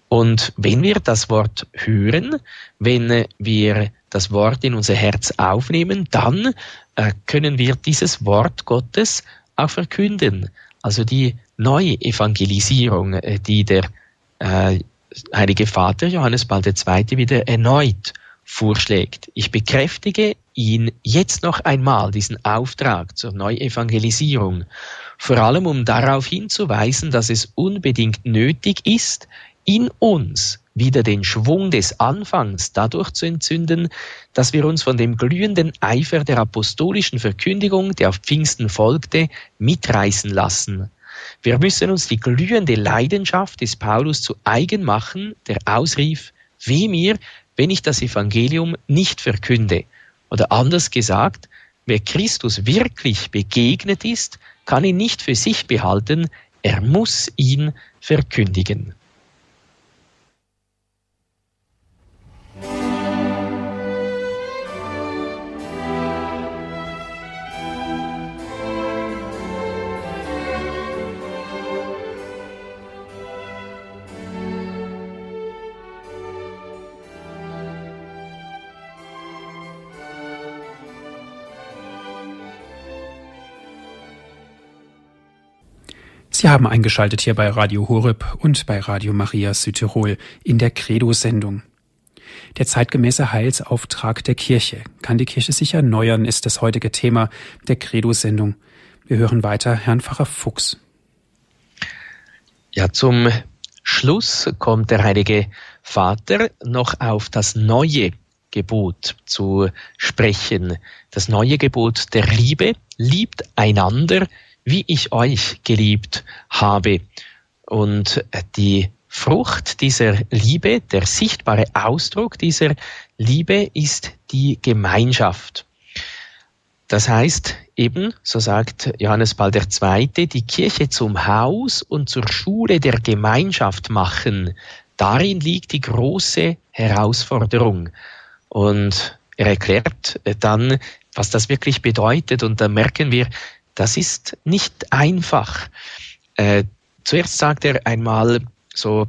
Und wenn wir das Wort hören, wenn wir das Wort in unser Herz aufnehmen, dann äh, können wir dieses Wort Gottes auch verkünden. Also die neue Evangelisierung, äh, die der äh, Heilige Vater Johannes Paul II. wieder erneut vorschlägt. Ich bekräftige ihn jetzt noch einmal, diesen Auftrag zur Neuevangelisierung, vor allem um darauf hinzuweisen, dass es unbedingt nötig ist, in uns wieder den Schwung des Anfangs dadurch zu entzünden, dass wir uns von dem glühenden Eifer der apostolischen Verkündigung, der auf Pfingsten folgte, mitreißen lassen. Wir müssen uns die glühende Leidenschaft des Paulus zu eigen machen, der ausrief, weh mir, wenn ich das Evangelium nicht verkünde. Oder anders gesagt, wer Christus wirklich begegnet ist, kann ihn nicht für sich behalten, er muss ihn verkündigen. Sie haben eingeschaltet hier bei Radio Horeb und bei Radio Maria Südtirol in der Credo-Sendung. Der zeitgemäße Heilsauftrag der Kirche. Kann die Kirche sich erneuern, ist das heutige Thema der Credo-Sendung. Wir hören weiter Herrn Pfarrer Fuchs. Ja, zum Schluss kommt der Heilige Vater noch auf das neue Gebot zu sprechen. Das neue Gebot der Liebe. Liebt einander, wie ich euch geliebt habe. Und die Frucht dieser Liebe, der sichtbare Ausdruck dieser Liebe ist die Gemeinschaft. Das heißt eben, so sagt Johannes Paul II., die Kirche zum Haus und zur Schule der Gemeinschaft machen. Darin liegt die große Herausforderung. Und er erklärt dann, was das wirklich bedeutet. Und da merken wir, das ist nicht einfach. Äh, zuerst sagt er einmal, so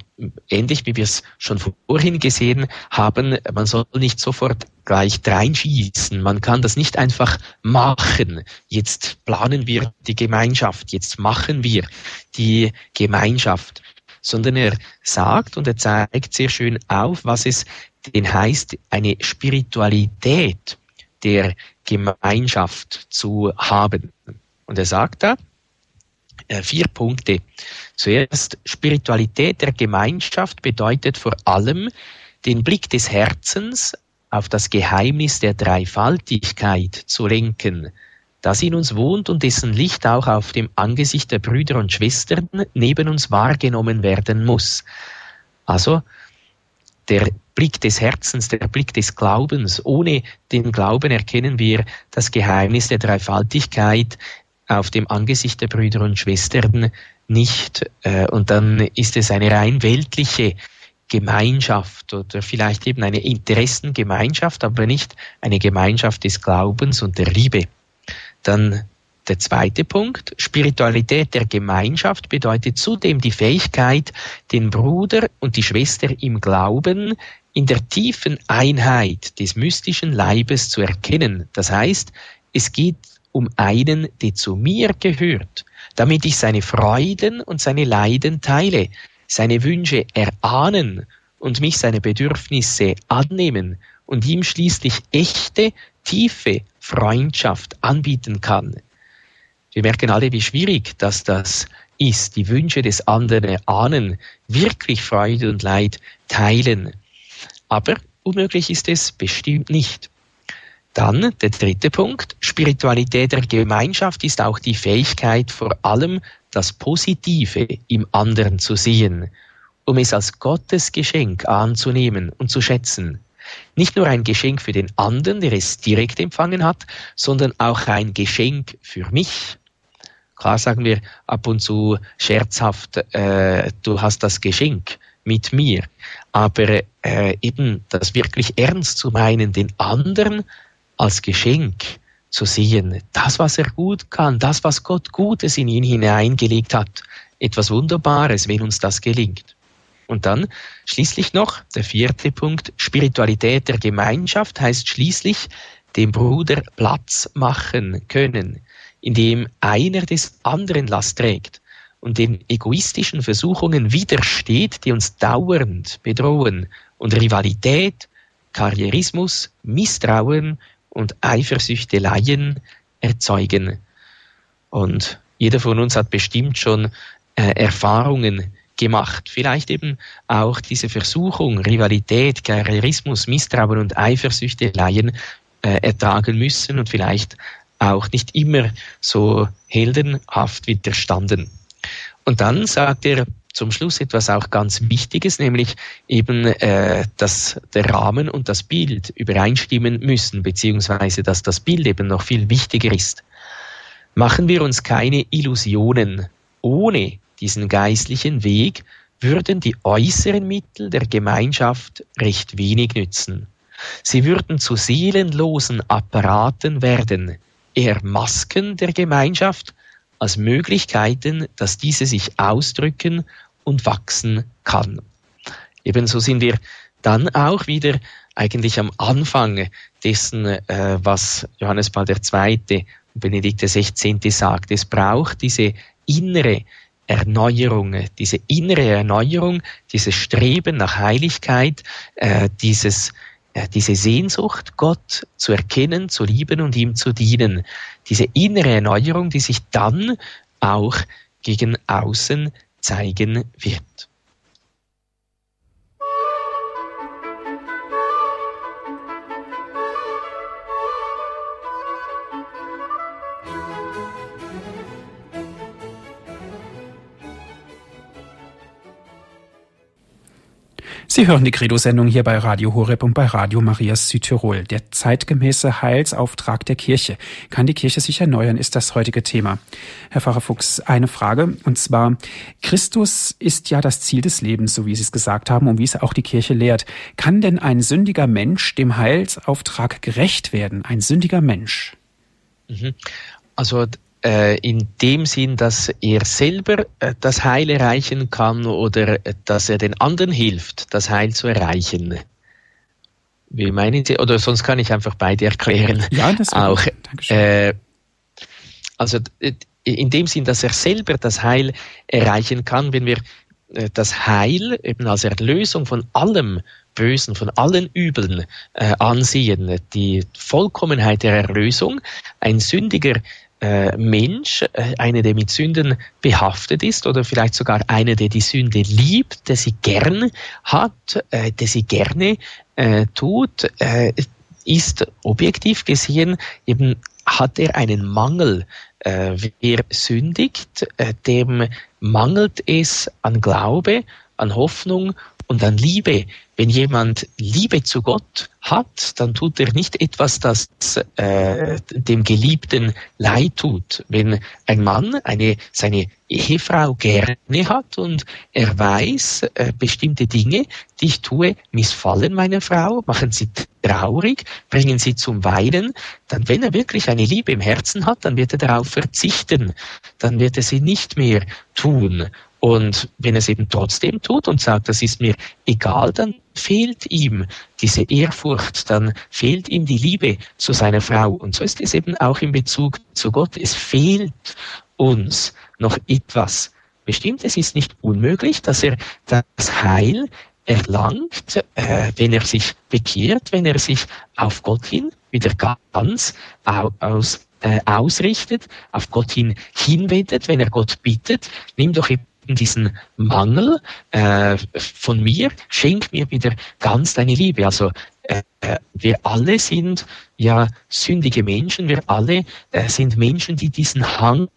ähnlich wie wir es schon vorhin gesehen haben, man soll nicht sofort gleich reinschießen. Man kann das nicht einfach machen. Jetzt planen wir die Gemeinschaft, jetzt machen wir die Gemeinschaft, sondern er sagt und er zeigt sehr schön auf, was es denn heißt, eine Spiritualität der Gemeinschaft zu haben. Und er sagt da äh, vier Punkte. Zuerst, Spiritualität der Gemeinschaft bedeutet vor allem den Blick des Herzens auf das Geheimnis der Dreifaltigkeit zu lenken, das in uns wohnt und dessen Licht auch auf dem Angesicht der Brüder und Schwestern neben uns wahrgenommen werden muss. Also der Blick des Herzens, der Blick des Glaubens. Ohne den Glauben erkennen wir das Geheimnis der Dreifaltigkeit auf dem Angesicht der Brüder und Schwestern nicht. Äh, und dann ist es eine rein weltliche Gemeinschaft oder vielleicht eben eine Interessengemeinschaft, aber nicht eine Gemeinschaft des Glaubens und der Liebe. Dann der zweite Punkt, Spiritualität der Gemeinschaft bedeutet zudem die Fähigkeit, den Bruder und die Schwester im Glauben in der tiefen Einheit des mystischen Leibes zu erkennen. Das heißt, es geht um einen, der zu mir gehört, damit ich seine Freuden und seine Leiden teile, seine Wünsche erahnen und mich seine Bedürfnisse annehmen und ihm schließlich echte, tiefe Freundschaft anbieten kann. Wir merken alle, wie schwierig dass das ist, die Wünsche des anderen ahnen, wirklich Freude und Leid teilen. Aber unmöglich ist es bestimmt nicht. Dann der dritte Punkt. Spiritualität der Gemeinschaft ist auch die Fähigkeit, vor allem das Positive im anderen zu sehen, um es als Gottes Geschenk anzunehmen und zu schätzen. Nicht nur ein Geschenk für den anderen, der es direkt empfangen hat, sondern auch ein Geschenk für mich. Klar sagen wir ab und zu scherzhaft, äh, du hast das Geschenk mit mir. Aber äh, eben das wirklich ernst zu meinen, den anderen als Geschenk zu sehen, das, was er gut kann, das, was Gott Gutes in ihn hineingelegt hat, etwas Wunderbares, wenn uns das gelingt. Und dann schließlich noch der vierte Punkt, Spiritualität der Gemeinschaft heißt schließlich dem Bruder Platz machen können, indem einer des anderen Last trägt und den egoistischen Versuchungen widersteht, die uns dauernd bedrohen und Rivalität, Karrierismus, Misstrauen und Eifersüchteleien erzeugen. Und jeder von uns hat bestimmt schon äh, Erfahrungen gemacht. Vielleicht eben auch diese Versuchung, Rivalität, Karrierismus, Misstrauen und Eifersüchteleien äh, ertragen müssen und vielleicht auch nicht immer so heldenhaft widerstanden. Und dann sagt er zum Schluss etwas auch ganz Wichtiges, nämlich eben, äh, dass der Rahmen und das Bild übereinstimmen müssen, beziehungsweise dass das Bild eben noch viel wichtiger ist. Machen wir uns keine Illusionen. Ohne diesen geistlichen Weg würden die äußeren Mittel der Gemeinschaft recht wenig nützen. Sie würden zu seelenlosen Apparaten werden, eher Masken der Gemeinschaft als Möglichkeiten, dass diese sich ausdrücken und wachsen kann. Ebenso sind wir dann auch wieder eigentlich am Anfang dessen, äh, was Johannes Paul II. und Benedikt XVI. sagt. Es braucht diese innere Erneuerung, diese innere Erneuerung, dieses Streben nach Heiligkeit, äh, dieses äh, diese Sehnsucht, Gott zu erkennen, zu lieben und ihm zu dienen. Diese innere Erneuerung, die sich dann auch gegen außen zeigen wird. Sie hören die Credo-Sendung hier bei Radio Horeb und bei Radio Marias Südtirol. Der zeitgemäße Heilsauftrag der Kirche. Kann die Kirche sich erneuern, ist das heutige Thema. Herr Pfarrer Fuchs, eine Frage, und zwar, Christus ist ja das Ziel des Lebens, so wie Sie es gesagt haben und wie es auch die Kirche lehrt. Kann denn ein sündiger Mensch dem Heilsauftrag gerecht werden? Ein sündiger Mensch? Mhm. Also äh, in dem Sinn, dass er selber äh, das Heil erreichen kann oder äh, dass er den anderen hilft, das Heil zu erreichen. Wie meinen Sie? Oder sonst kann ich einfach beide erklären. Ja, das auch. Äh, also in dem Sinn, dass er selber das Heil erreichen kann, wenn wir das Heil eben als Erlösung von allem Bösen, von allen Übeln äh, ansehen, die Vollkommenheit der Erlösung, ein Sündiger äh, Mensch, äh, einer, der mit Sünden behaftet ist oder vielleicht sogar einer, der die Sünde liebt, der sie gern hat, äh, der sie gerne äh, tut, äh, ist objektiv gesehen eben hat er einen Mangel. Wer sündigt, dem mangelt es an Glaube, an Hoffnung und an Liebe. Wenn jemand Liebe zu Gott hat, dann tut er nicht etwas, das äh, dem Geliebten leid tut. Wenn ein Mann eine, seine Ehefrau gerne hat und er weiß, äh, bestimmte Dinge, die ich tue, missfallen meiner Frau, machen sie traurig, bringen sie zum Weinen, dann wenn er wirklich eine Liebe im Herzen hat, dann wird er darauf verzichten, dann wird er sie nicht mehr tun. Und wenn er es eben trotzdem tut und sagt, das ist mir egal, dann fehlt ihm diese Ehrfurcht, dann fehlt ihm die Liebe zu seiner Frau. Und so ist es eben auch in Bezug zu Gott. Es fehlt uns noch etwas. Bestimmt, es ist nicht unmöglich, dass er das Heil erlangt, äh, wenn er sich bekehrt, wenn er sich auf Gott hin wieder ganz aus, äh, ausrichtet, auf Gott hin hinwendet, wenn er Gott bittet, nimm doch eben diesen Mangel äh, von mir, schenk mir wieder ganz deine Liebe. Also äh, wir alle sind ja sündige Menschen, wir alle äh, sind Menschen, die diesen Hang,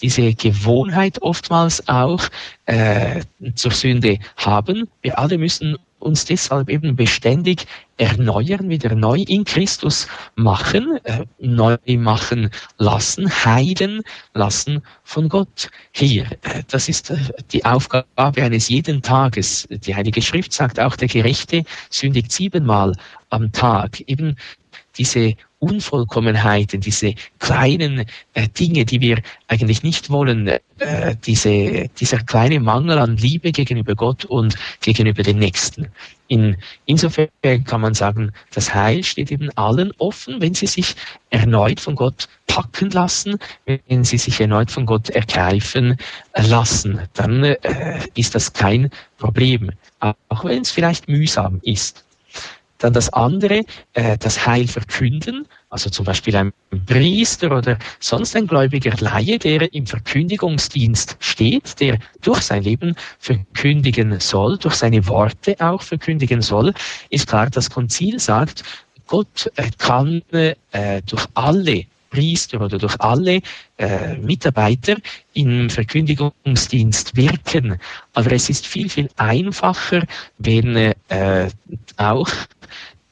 diese Gewohnheit oftmals auch äh, zur Sünde haben. Wir alle müssen uns deshalb eben beständig erneuern, wieder neu in Christus machen, äh, neu machen lassen, heilen lassen von Gott. Hier, äh, das ist äh, die Aufgabe eines jeden Tages. Die Heilige Schrift sagt auch, der Gerechte sündigt siebenmal am Tag. Eben diese Unvollkommenheiten, diese kleinen äh, Dinge, die wir eigentlich nicht wollen, äh, diese, dieser kleine Mangel an Liebe gegenüber Gott und gegenüber den Nächsten. In, insofern kann man sagen, das Heil steht eben allen offen, wenn sie sich erneut von Gott packen lassen, wenn sie sich erneut von Gott ergreifen lassen, dann äh, ist das kein Problem, auch wenn es vielleicht mühsam ist. Dann das andere, äh, das Heil verkünden, also zum Beispiel ein Priester oder sonst ein gläubiger Laie, der im Verkündigungsdienst steht, der durch sein Leben verkündigen soll, durch seine Worte auch verkündigen soll, ist klar, das Konzil sagt, Gott kann äh, durch alle Priester oder durch alle äh, Mitarbeiter im Verkündigungsdienst wirken. Aber es ist viel, viel einfacher, wenn äh, auch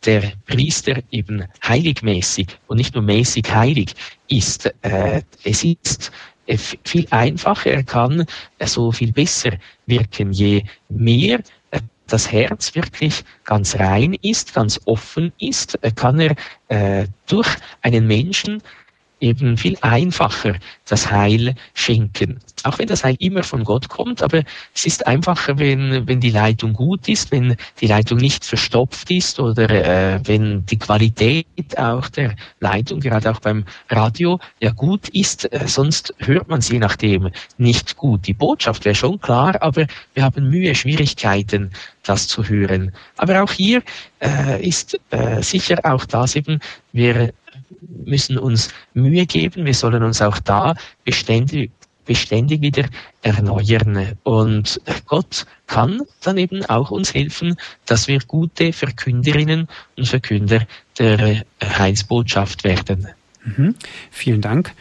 der Priester eben heiligmäßig und nicht nur mäßig heilig ist. Äh, es ist äh, viel einfacher, er kann äh, so viel besser wirken, je mehr äh, das Herz wirklich ganz rein ist, ganz offen ist, kann er äh, durch einen Menschen eben viel einfacher das Heil schenken. Auch wenn das Heil immer von Gott kommt, aber es ist einfacher, wenn, wenn die Leitung gut ist, wenn die Leitung nicht verstopft ist oder äh, wenn die Qualität auch der Leitung, gerade auch beim Radio, ja gut ist, äh, sonst hört man sie nachdem nicht gut. Die Botschaft wäre schon klar, aber wir haben Mühe, Schwierigkeiten, das zu hören. Aber auch hier äh, ist äh, sicher auch das eben, wir müssen uns Mühe geben. Wir sollen uns auch da beständig, beständig wieder erneuern. Und Gott kann dann eben auch uns helfen, dass wir gute Verkünderinnen und Verkünder der Heilsbotschaft werden. Mhm. Vielen Dank.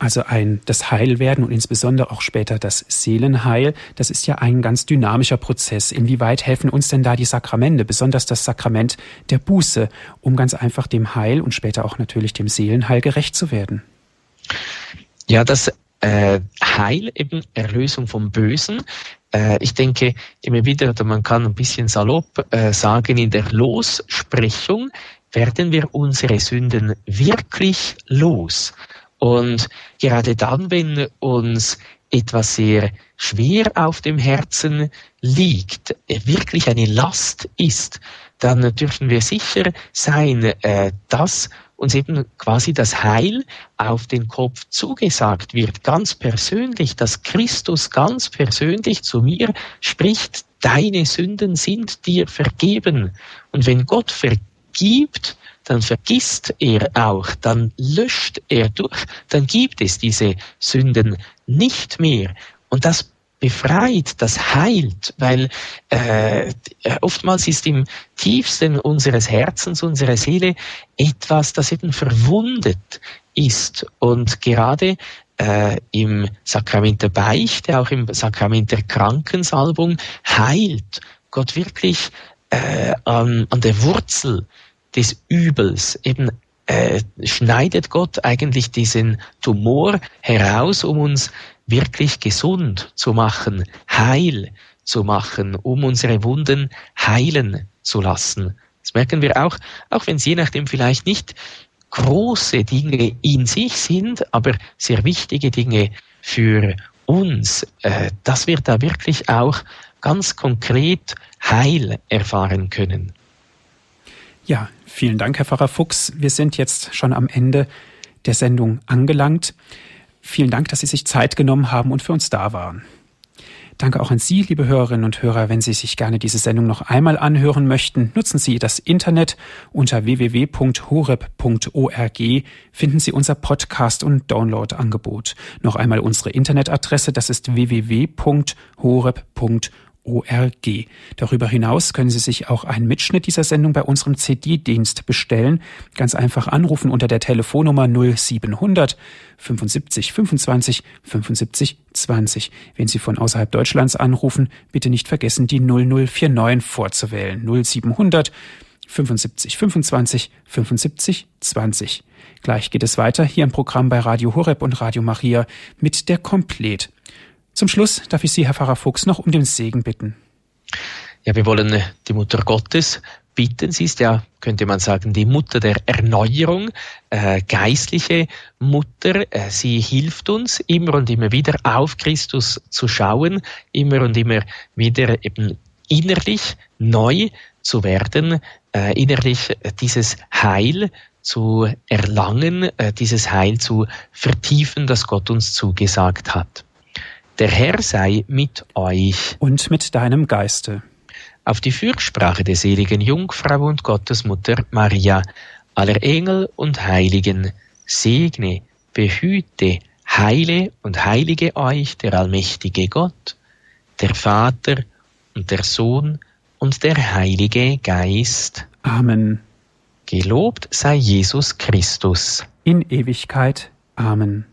Also ein das Heilwerden und insbesondere auch später das Seelenheil, das ist ja ein ganz dynamischer Prozess. Inwieweit helfen uns denn da die Sakramente, besonders das Sakrament der Buße, um ganz einfach dem Heil und später auch natürlich dem Seelenheil gerecht zu werden? Ja, das äh, Heil, eben Erlösung vom Bösen. Äh, ich denke immer wieder, oder man kann ein bisschen salopp äh, sagen, in der Lossprechung werden wir unsere Sünden wirklich los. Und gerade dann, wenn uns etwas sehr schwer auf dem Herzen liegt, wirklich eine Last ist, dann dürfen wir sicher sein, äh, dass uns eben quasi das Heil auf den Kopf zugesagt wird, ganz persönlich, dass Christus ganz persönlich zu mir spricht, deine Sünden sind dir vergeben. Und wenn Gott vergibt, dann vergisst er auch, dann löscht er durch, dann gibt es diese Sünden nicht mehr. Und das befreit, das heilt, weil äh, oftmals ist im tiefsten unseres Herzens, unserer Seele etwas, das eben verwundet ist. Und gerade äh, im Sakrament der Beichte, auch im Sakrament der Krankensalbung heilt Gott wirklich äh, an, an der Wurzel des Übels. Eben äh, schneidet Gott eigentlich diesen Tumor heraus, um uns wirklich gesund zu machen, heil zu machen, um unsere Wunden heilen zu lassen. Das merken wir auch, auch wenn es je nachdem vielleicht nicht große Dinge in sich sind, aber sehr wichtige Dinge für uns, äh, dass wir da wirklich auch ganz konkret Heil erfahren können. Ja, vielen Dank, Herr Pfarrer Fuchs. Wir sind jetzt schon am Ende der Sendung angelangt. Vielen Dank, dass Sie sich Zeit genommen haben und für uns da waren. Danke auch an Sie, liebe Hörerinnen und Hörer. Wenn Sie sich gerne diese Sendung noch einmal anhören möchten, nutzen Sie das Internet. Unter www.horeb.org finden Sie unser Podcast- und Download-Angebot. Noch einmal unsere Internetadresse, das ist www.horeb.org. ORG. Darüber hinaus können Sie sich auch einen Mitschnitt dieser Sendung bei unserem CD-Dienst bestellen. Ganz einfach anrufen unter der Telefonnummer 0700 75 25 75 20. Wenn Sie von außerhalb Deutschlands anrufen, bitte nicht vergessen, die 0049 vorzuwählen. 0700 75 25 75 20. Gleich geht es weiter hier im Programm bei Radio Horeb und Radio Maria mit der Komplett. Zum Schluss darf ich Sie, Herr Pfarrer Fuchs, noch um den Segen bitten. Ja, wir wollen äh, die Mutter Gottes bitten. Sie ist ja, könnte man sagen, die Mutter der Erneuerung, äh, geistliche Mutter. Äh, sie hilft uns immer und immer wieder auf Christus zu schauen, immer und immer wieder eben innerlich neu zu werden, äh, innerlich dieses Heil zu erlangen, äh, dieses Heil zu vertiefen, das Gott uns zugesagt hat. Der Herr sei mit euch. Und mit deinem Geiste. Auf die Fürsprache der seligen Jungfrau und Gottesmutter Maria, aller Engel und Heiligen, segne, behüte, heile und heilige euch der allmächtige Gott, der Vater und der Sohn und der Heilige Geist. Amen. Gelobt sei Jesus Christus. in Ewigkeit. Amen.